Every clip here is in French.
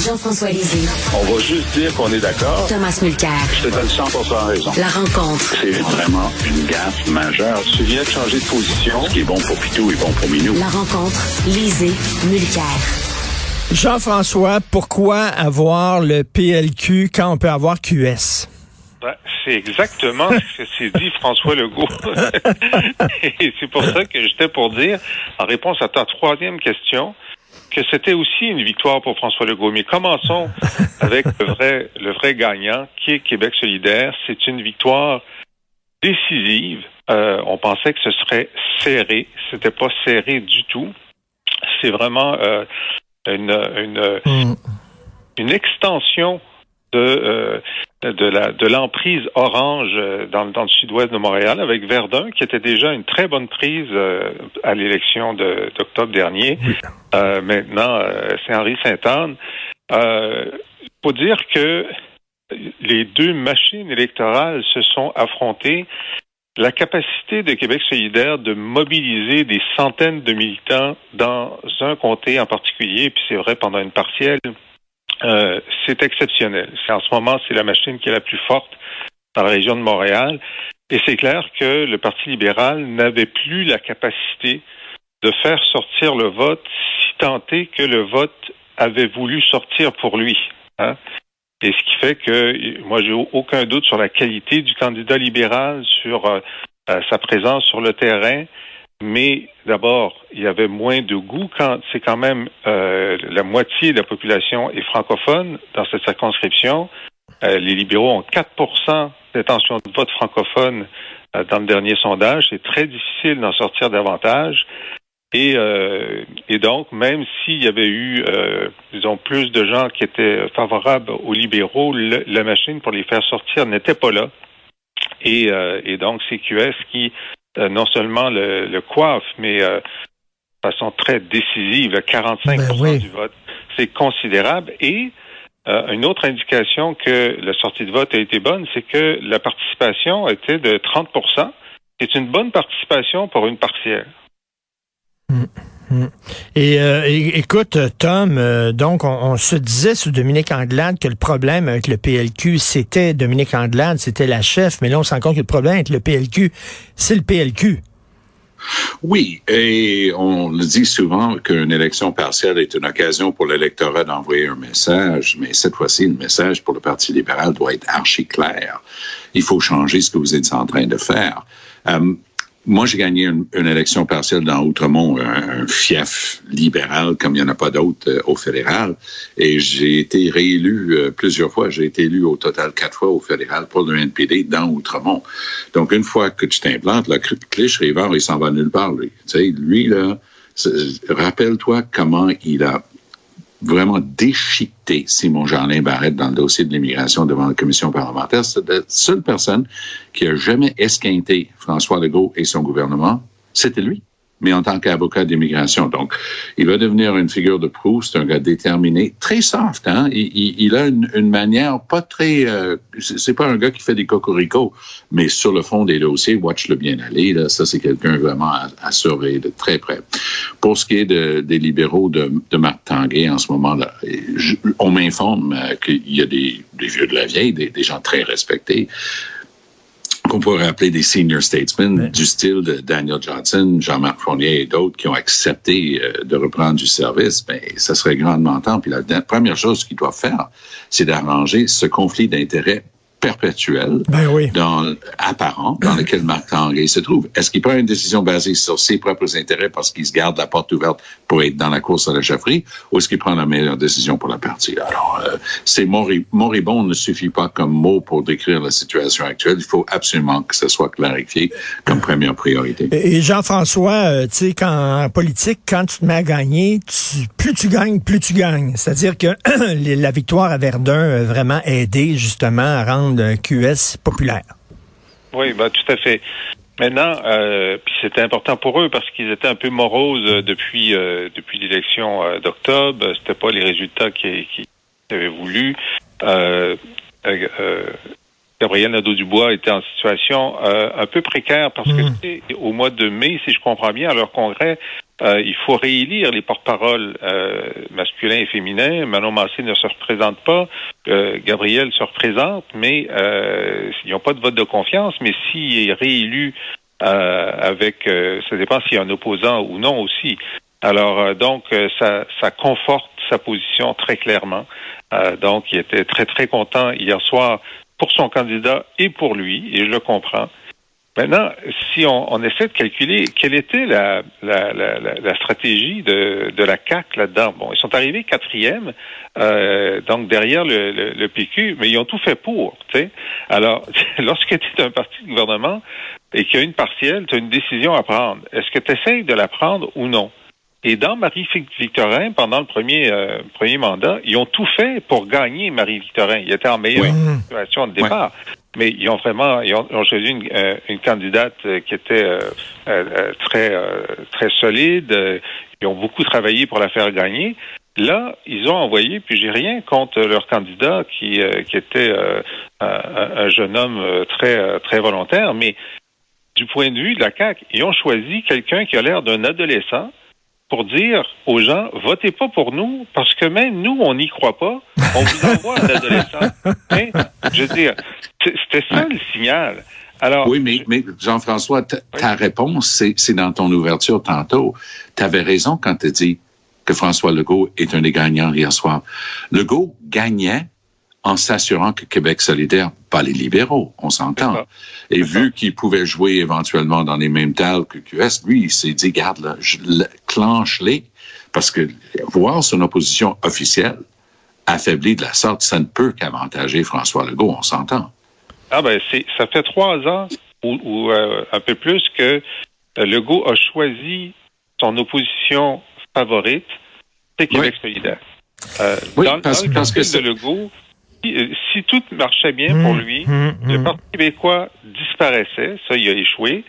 Jean-François Lisée. On va juste dire qu'on est d'accord. Thomas Mulcair. Je te donne 100% raison. La rencontre. C'est vraiment une gaffe majeure. Tu viens de changer de position. Ce qui est bon pour Pitou est bon pour Minou. La rencontre. Lisée. Mulcair. Jean-François, pourquoi avoir le PLQ quand on peut avoir QS? Ben, c'est exactement ce que s'est dit François Legault. Et c'est pour ça que j'étais pour dire, en réponse à ta troisième question, que c'était aussi une victoire pour François Legault. Mais commençons avec le vrai, le vrai gagnant, qui est Québec solidaire. C'est une victoire décisive. Euh, on pensait que ce serait serré. C'était pas serré du tout. C'est vraiment euh, une, une, mm. une extension de, euh, de la de l'emprise orange euh, dans, dans le sud-ouest de Montréal avec Verdun qui était déjà une très bonne prise euh, à l'élection d'octobre dernier. maintenant, c'est Henri Sainte-Anne. Il faut dire que les deux machines électorales se sont affrontées. La capacité de Québec solidaire de mobiliser des centaines de militants dans un comté en particulier, puis c'est vrai pendant une partielle, euh, c'est exceptionnel. En ce moment, c'est la machine qui est la plus forte dans la région de Montréal. Et c'est clair que le Parti libéral n'avait plus la capacité de faire sortir le vote si tant est que le vote avait voulu sortir pour lui. Hein. Et ce qui fait que moi, j'ai aucun doute sur la qualité du candidat libéral, sur euh, euh, sa présence sur le terrain. Mais d'abord, il y avait moins de goût quand c'est quand même euh, la moitié de la population est francophone dans cette circonscription. Euh, les libéraux ont 4% d'intention de vote francophone euh, dans le dernier sondage. C'est très difficile d'en sortir davantage. Et, et donc, même s'il y avait eu, disons, plus de gens qui étaient favorables aux libéraux, la machine pour les faire sortir n'était pas là. Et, et donc, c'est QS qui euh, non seulement le, le coiffe, mais euh, de façon très décisive, 45 ben du vote. C'est considérable. Et euh, une autre indication que la sortie de vote a été bonne, c'est que la participation était de 30% C'est une bonne participation pour une partielle. Mm. Mm. Euh, et, écoute, Tom, euh, donc on, se disait sous Dominique Anglade que le problème avec le PLQ, c'était Dominique Anglade, c'était la chef, mais là on se rend compte que le problème avec le PLQ, c'est le PLQ. Oui, et on le dit souvent qu'une élection partielle est une occasion pour l'électorat d'envoyer un message, mais cette fois-ci, le message pour le Parti libéral doit être archi clair. Il faut changer ce que vous êtes en train de faire. Euh, moi, j'ai gagné une, élection partielle dans Outremont, un, fief libéral comme il n'y en a pas d'autres euh, au fédéral. Et j'ai été réélu euh, plusieurs fois. J'ai été élu au total quatre fois au fédéral pour le NPD dans Outremont. Donc, une fois que tu t'implantes, le Clich River, il s'en va nulle part, lui. Sais, lui, là, rappelle-toi comment il a vraiment déchiqueté Simon Jeanlin Barrette dans le dossier de l'immigration devant la commission parlementaire. C'est la seule personne qui a jamais esquinté François Legault et son gouvernement. C'était lui mais en tant qu'avocat d'immigration. Donc, il va devenir une figure de proue. C'est un gars déterminé, très soft. Hein? Il, a une, manière pas très. Euh, c'est pas un gars qui fait des cocoricots, mais sur le fond des dossiers, watch le bien aller. Là, ça, c'est quelqu'un vraiment à, surveiller de très près. Pour ce qui est des libéraux de, de Marc Tanguay en ce moment-là, on m'informe euh, qu'il y a des, vieux de la vieille, des, des gens très respectés qu'on pourrait appeler des senior statesmen du style de Daniel Johnson, Jean-Marc Fournier et d'autres qui ont accepté euh, de reprendre du service, ben, ça serait grandement temps. Puis la première chose qu'ils doivent faire, c'est d'arranger ce conflit d'intérêts perpétuel, ben oui. dans, apparent, dans lequel Marc Tanguay se trouve. Est-ce qu'il prend une décision basée sur ses propres intérêts parce qu'il se garde la porte ouverte pour être dans la course à la chefferie, ou est-ce qu'il prend la meilleure décision pour la partie? Alors, euh, c'est moribond ne suffit pas comme mot pour décrire la situation actuelle. Il faut absolument que ce soit clarifié comme première priorité. Et Jean-François, euh, tu sais, quand, en politique, quand tu te mets à gagner, plus tu gagnes, plus tu gagnes. C'est-à-dire que la victoire à Verdun a vraiment aidé justement à rendre de QS populaire. Oui, ben, tout à fait. Maintenant, euh, puis c'était important pour eux parce qu'ils étaient un peu moroses euh, depuis euh, depuis l'élection euh, d'octobre. C'était pas les résultats qu'ils qui avaient voulu. Gabriel Nadeau-Dubois était en situation un peu précaire parce que mmh. au mois de mai, si je comprends bien, à leur congrès, Euh, il faut réélire les porte-paroles euh, masculins et féminins. Manon Massé ne se représente pas. Euh, Gabriel se représente, mais euh, ils n'ont pas de vote de confiance. Mais s'il est réélu avec, ça dépend s'il y a un opposant ou non aussi. Alors donc ça, ça conforte sa position très clairement. donc il était très très content hier soir pour son candidat et pour lui, et je le comprends. Maintenant, si on, on, essaie de calculer quelle était la, la, la, la stratégie de, de la CAC là-dedans, bon, ils sont arrivés quatrième, euh, donc derrière le, le, le, PQ, mais ils ont tout fait pour. Alors, lorsque tu es un parti de gouvernement et qu'il y a une partielle, tu as une décision à prendre. Est-ce que tu essayes de la prendre ou non? Et dans Marie-Victorin, pendant le premier, euh, premier mandat, ils ont tout fait pour gagner Marie-Victorin. Ils étaient en meilleure situation de départ. Mais ils ont vraiment ils ont, choisi une, euh, une, candidate euh, qui était très très solide. Ils ont beaucoup travaillé pour la faire gagner. Là, ils ont envoyé, puis j'ai rien contre leur candidat qui, qui était un, un, jeune homme très très volontaire, mais du point de vue de la CAQ, ils ont choisi quelqu'un qui a l'air d'un adolescent pour dire aux gens, votez pas pour nous, parce que même nous, on n'y croit pas. On vous envoie un adolescent. Hein? Je veux dire, c'était ça le signal. Alors, oui, mais, mais Jean-François, ta réponse, c'est dans ton ouverture tantôt. Tu avais raison quand tu dit que François Legault est un des gagnants hier soir. Legault gagnait en s'assurant que Québec solidaire, pas les libéraux, on s'entend. Et vu qu'il pouvait jouer éventuellement dans les mêmes tales que QS, lui, il s'est dit, garde là, clenche-les, parce que voir son opposition officielle affaiblie de la sorte, ça ne peut qu'avantager François Legault, on s'entend. Ah ben, c'est, ça fait trois ans ou, euh, un peu plus que euh, Legault a choisi son opposition favorite, c'est Québec solidaire. Euh, oui, dans, parce, le parce que de Legault, si, tout marchait bien pour mmh, lui, mmh, le mmh. Parti québécois disparaissait, ça, il a échoué.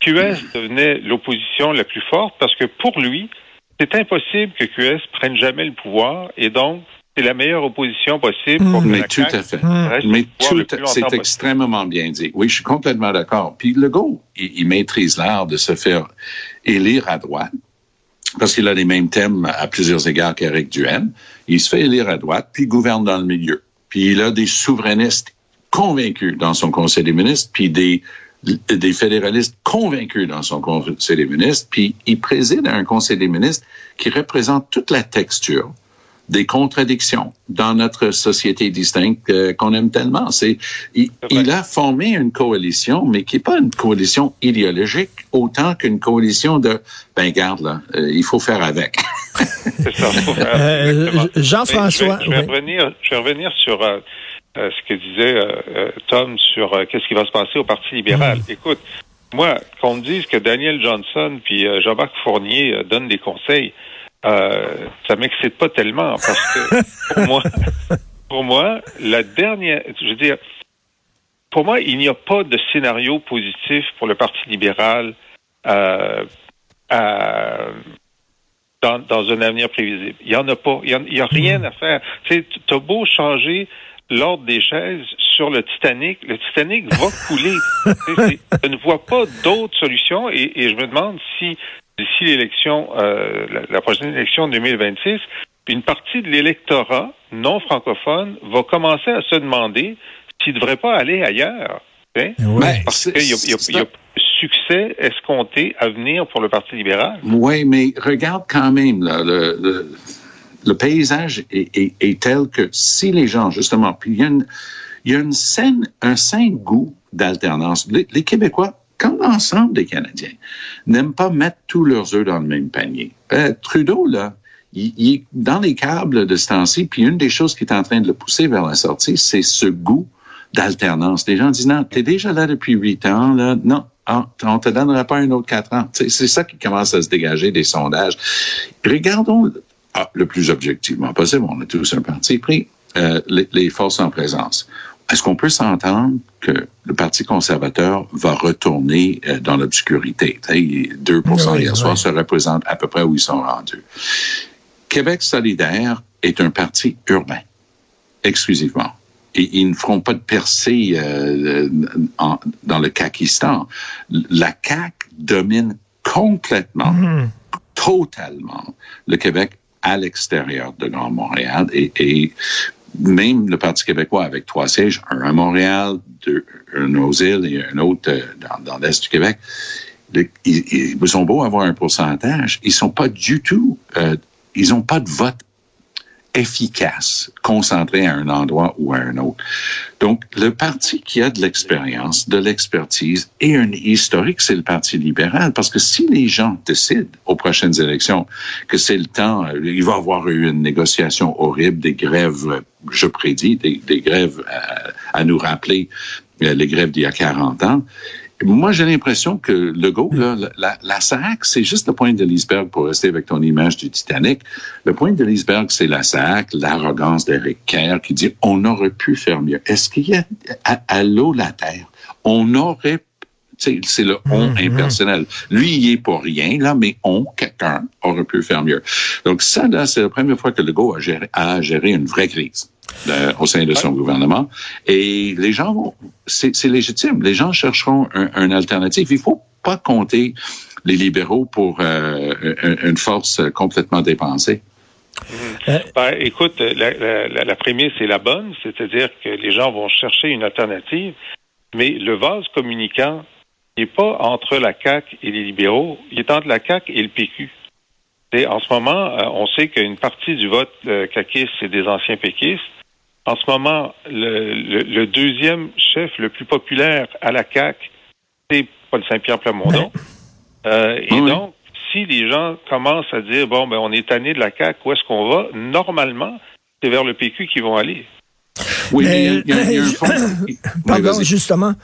QS devenait l'opposition la plus forte parce que pour lui, c'est impossible que QS prenne jamais le pouvoir et donc c'est la meilleure opposition possible pour Mais tout à fait. Mais tout, c'est extrêmement bien dit. Oui, je suis complètement d'accord. Puis Legault, il, il maîtrise l'art de se faire élire à droite parce qu'il a les mêmes thèmes à plusieurs égards qu'Éric Duhaime. Il se fait élire à droite, puis gouverne dans le milieu. Puis il a des souverainistes convaincus dans son conseil des ministres, puis des fédéralistes convaincus dans son conseil des ministres, puis il préside un conseil des ministres qui représente toute la texture des contradictions dans notre société distincte euh, qu'on aime tellement. C'est il, a formé une coalition, mais qui n'est pas une coalition idéologique autant qu'une coalition de ben garde là, euh, il faut faire avec. C'est ça. Euh, Jean-François. Je, vais revenir, je vais revenir sur ce que disait Tom sur qu'est-ce qui va se passer au Parti libéral. Mm. Écoute, moi, qu'on me dise que Daniel Johnson puis Jean-Marc Fournier donnent des conseils, euh, ça m'excite pas tellement parce que pour moi, pour moi, la dernière, je veux dire, pour moi, il n'y a pas de scénario positif pour le Parti libéral euh, dans, dans, un avenir prévisible. Il n'y en a pas. Il n'y a, rien mm. à faire. Tu as beau changer l'ordre des chaises sur le Titanic, le Titanic va couler. je ne vois pas d'autre solution et, et, je me demande si d'ici l'élection, euh, la, prochaine élection de 2026, une partie de l'électorat non francophone va commencer à se demander s'il ne devrait pas aller ailleurs. Hein? Parce qu'il y, a, y a succès escompté à venir pour le Parti libéral. Oui, mais regarde quand même le, le, paysage est, tel que si les gens, justement, puis il y a, une, il y a une scène, un sain goût d'alternance. les Québécois comme l'ensemble des Canadiens, n'aiment pas mettre tous leurs œufs dans le même panier. Euh, Trudeau, là, il, est dans les câbles de ce temps-ci, puis une des choses qui est en train de le pousser vers la sortie, c'est ce goût d'alternance. Les gens disent, non, t'es déjà là depuis huit ans, là, non, ah, on te donnera pas un autre quatre ans. C'est ça qui commence à se dégager des sondages. Regardons ah, le plus objectivement possible, on a tous un parti pris, euh, les, les forces en présence. Est-ce qu'on peut s'entendre que le Parti conservateur va retourner euh, dans l'obscurité? 2% hier soir, ça représente à peu près où ils sont rendus. Québec solidaire est un parti urbain, exclusivement. Et ils ne feront pas de percée euh, dans le Kakistan. La CAQ domine complètement, mmh. totalement le Québec à l'extérieur de Grand Montréal et, et, même le Parti québécois avec trois sièges, un à Montréal, deux, un aux îles et un autre euh, dans, l'Est du Québec, ils, ils, ont beau avoir un pourcentage, ils sont pas du tout, euh, ils n'ont pas de vote efficace, concentré à un endroit ou à un autre. Donc, le parti qui a de l'expérience, de l'expertise et un historique, c'est le Parti libéral. Parce que si les gens décident aux prochaines élections que c'est le temps, euh, il va y avoir eu une négociation horrible, des grèves, je prédis, des, des grèves à, à, nous rappeler euh, les grèves d'il y a 40 ans, moi, j'ai l'impression que Legault, là, la, la SAC, c'est juste le point de l'iceberg pour rester avec ton image du Titanic. Le point de l'iceberg, c'est la SAC, l'arrogance d'Eric Kerr qui dit on aurait pu faire mieux. Est-ce qu'il y a à, à l'eau la terre? On aurait c'est le on mm -hmm. impersonnel. Lui, il est pour rien, là, mais on, quelqu'un, aurait pu faire mieux. Donc ça, là, c'est la première fois que Legault a géré, a géré une vraie crise. De, au sein de son ouais. gouvernement. Et les gens vont, c'est légitime. Les gens chercheront un, un alternative. Il faut pas compter les libéraux pour euh, une force complètement dépensée. Mmh. Ben, écoute, la, la, la prémisse est la bonne, c'est-à-dire que les gens vont chercher une alternative, mais le vase communicant n'est pas entre la CAQ et les libéraux, il est entre la CAQ et le PQ. Et en ce moment, on sait qu'une partie du vote euh, caquiste, c'est des anciens péquistes. En ce moment, le, le, le, deuxième chef le plus populaire à la CAQ, c'est Paul Saint-Pierre Plamondon. Euh, et oui. donc, si les gens commencent à dire, bon, ben, on est tanné de la CAQ, où est-ce qu'on va? Normalement, c'est vers le PQ qu'ils vont aller. Oui, mais il y a, il y a un fond. Pardon, oui, justement.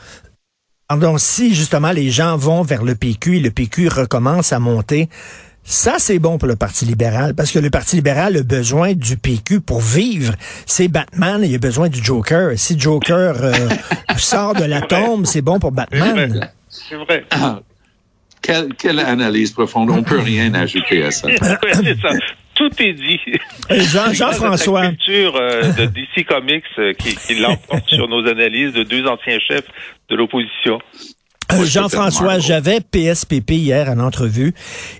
Pardon, si justement les gens vont vers le PQ et le PQ recommence à monter, ça, c'est bon pour le Parti libéral, parce que le Parti libéral a besoin du PQ pour vivre. C'est Batman, il a besoin du Joker. Si Joker euh, sort de la tombe, c'est bon pour Batman. C'est vrai. Ah, quelle, quelle, analyse profonde. On peut rien ajouter à ça. ça. Tout est dit. Jean, Jean-François. La culture euh, de DC Comics euh, qui, qui l'emporte sur nos analyses de deux anciens chefs de l'opposition. Euh, Jean-François, j'avais PSPP hier en entrevue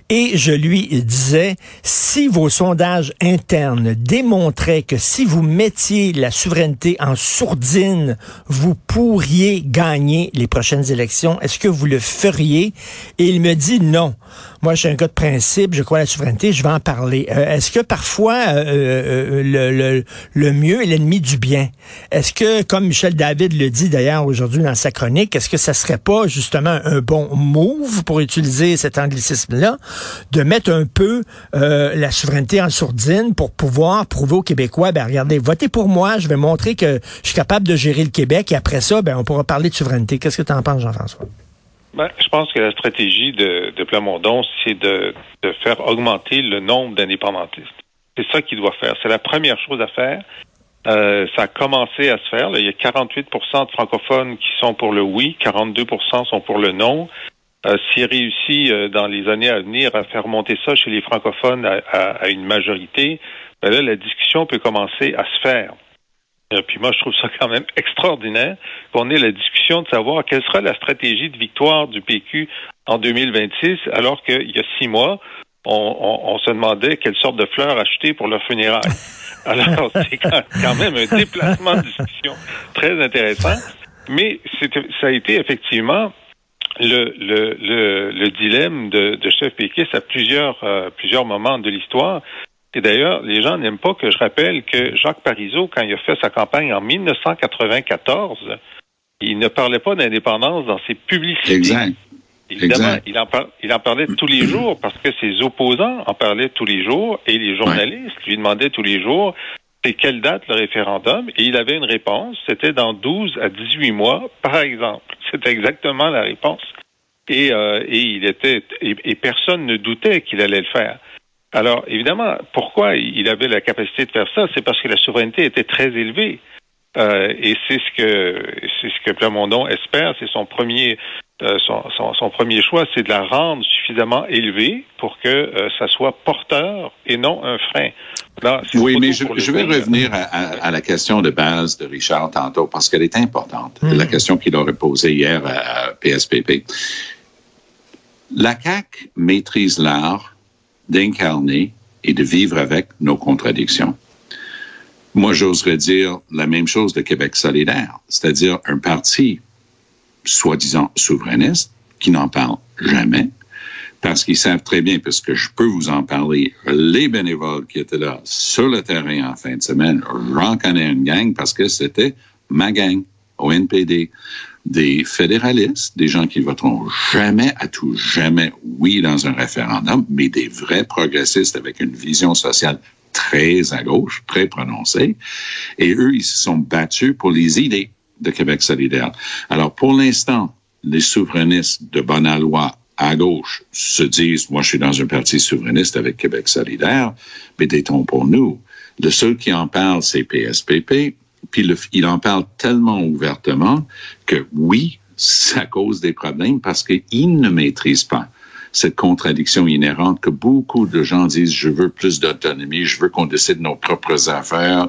et je lui disais, si vos sondages internes démontraient que si vous mettiez la souveraineté en sourdine, vous pourriez gagner les prochaines élections, est-ce que vous le feriez? Et il me dit non. Moi, je suis un gars de principe, je crois à la souveraineté, je vais en parler. Euh, est-ce que parfois euh, euh, le, le, le, mieux est l'ennemi du bien? Est-ce que, comme Michel David le dit d'ailleurs aujourd'hui dans sa chronique, est-ce que ça serait pas justement un bon move pour utiliser cet anglicisme-là, de mettre un peu la souveraineté en sourdine pour pouvoir prouver aux Québécois, ben regardez, votez pour moi, je vais montrer que je suis capable de gérer le Québec et après ça, ben on pourra parler de souveraineté. Qu'est-ce que tu en penses, Jean-François? Ben, je pense que la stratégie de, de Plamondon, c'est de, de, faire augmenter le nombre d'indépendantistes. C'est ça qu'il doit faire. C'est la première chose à faire. Euh, ça a commencé à se faire. Là. Il y a 48% de francophones qui sont pour le oui, 42% sont pour le non. Euh, S'il réussit euh, dans les années à venir à faire monter ça chez les francophones à, à, à une majorité, ben là, la discussion peut commencer à se faire. Euh, puis moi, je trouve ça quand même extraordinaire qu'on ait la discussion de savoir quelle sera la stratégie de victoire du PQ en 2026, alors qu'il y a six mois, on, on, on, se demandait quelle sorte de fleurs acheter pour leur funérailles. Alors, c'est quand même un déplacement de discussion très intéressant. Mais ça a été effectivement le, le, le, le dilemme de, de chef péquiste à plusieurs, euh, plusieurs moments de l'histoire. Et d'ailleurs, les gens n'aiment pas que je rappelle que Jacques Parizeau, quand il a fait sa campagne en 1994, il ne parlait pas d'indépendance dans ses publicités. Exact. Évidemment, il en, par, il en, parlait tous les jours parce que ses opposants en parlaient tous les jours et les journalistes ouais. lui demandaient tous les jours c'est quelle date le référendum et il avait une réponse, c'était dans 12 à 18 mois, par exemple. C'était exactement la réponse. Et, euh, et il était et, et personne ne doutait qu'il allait le faire. Alors, évidemment, pourquoi il avait la capacité de faire ça? C'est parce que la souveraineté était très élevée. Euh, et c'est ce que c'est ce que Plamondon espère. C'est son premier euh, son, son, son, premier choix, c'est de la rendre suffisamment élevée pour que euh, ça soit porteur et non un frein. Là, oui, mais je, je vais revenir à, à, à, la question de base de Richard tantôt parce qu'elle est importante. Mmh. La question qu'il aurait posée hier à PSPP. La CAC maîtrise l'art d'incarner et de vivre avec nos contradictions. Moi, j'oserais dire la même chose de Québec solidaire, c'est-à-dire un parti soi-disant souverainiste qui n'en parle jamais, parce qu'ils savent très bien, puisque je peux vous en parler, les bénévoles qui étaient là sur le terrain en fin de semaine, j'en connais une gang parce que c'était ma gang au. Des fédéralistes, des gens qui voteront jamais à tout, jamais oui dans un référendum, mais des vrais progressistes avec une vision sociale très à gauche, très prononcée. Et eux, ils se sont battus pour les idées de Québec solidaire. Alors, pour l'instant, les souverainistes de bonne loi à gauche se disent, moi, je suis dans un parti souverainiste avec Québec solidaire, mais détons pour nous. Le seul qui en parle, c'est PSPP. Puis le, il en parle tellement ouvertement que oui, ça cause des problèmes parce qu'il ne maîtrise pas cette contradiction inhérente que beaucoup de gens disent, je veux plus d'autonomie, je veux qu'on décide nos propres affaires.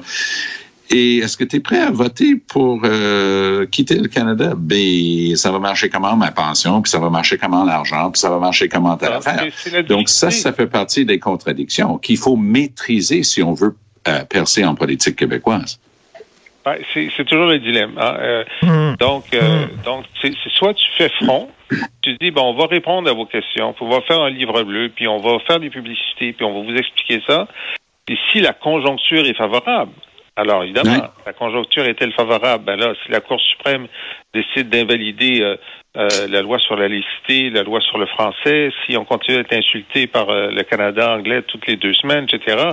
Et est-ce que tu es prêt à voter pour euh, quitter le Canada? Ben, ça va marcher comment ma pension, puis ça va marcher comment l'argent, puis ça va marcher comment ta affaire? Donc ça, ça fait partie des contradictions qu'il faut maîtriser si on veut euh, percer en politique québécoise. Ben, c'est toujours le dilemme. Hein. Euh, mmh. Donc, euh, mmh. donc c'est soit tu fais front, tu dis bon, on va répondre à vos questions, on va faire un livre bleu, puis on va faire des publicités, puis on va vous expliquer ça. Et si la conjoncture est favorable, alors évidemment, la conjoncture est-elle favorable? Ben là, si la Cour suprême décide d'invalider euh, euh, la loi sur la laïcité, la loi sur le français, si on continue d'être insulté par euh, le Canada anglais toutes les deux semaines, etc.,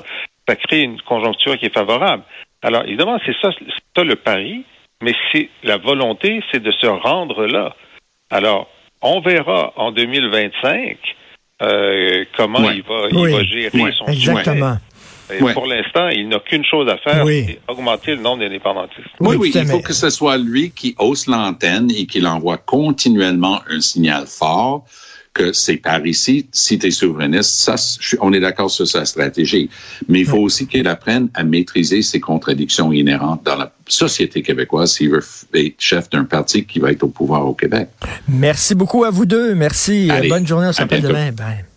ça crée une conjoncture qui est favorable. Alors évidemment, c'est ça, ça le pari, mais c'est la volonté, c'est de se rendre là. Alors, on verra en 2025 comment il va, il va gérer son exactement. Pour l'instant, il n'a qu'une chose à faire, c'est augmenter le nombre d'indépendantistes. Oui, oui, il faut que ce soit lui qui hausse l'antenne et qu'il envoie continuellement un signal fort que c'est par ici, si tu es souverainiste, ça, on est d'accord sur sa stratégie. Mais il faut aussi qu'il apprenne à maîtriser ses contradictions inhérentes dans la société québécoise s'il veut être chef d'un parti qui va être au pouvoir au Québec. Merci beaucoup à vous deux. Merci. Bonne journée. On s'appelle demain. Bye.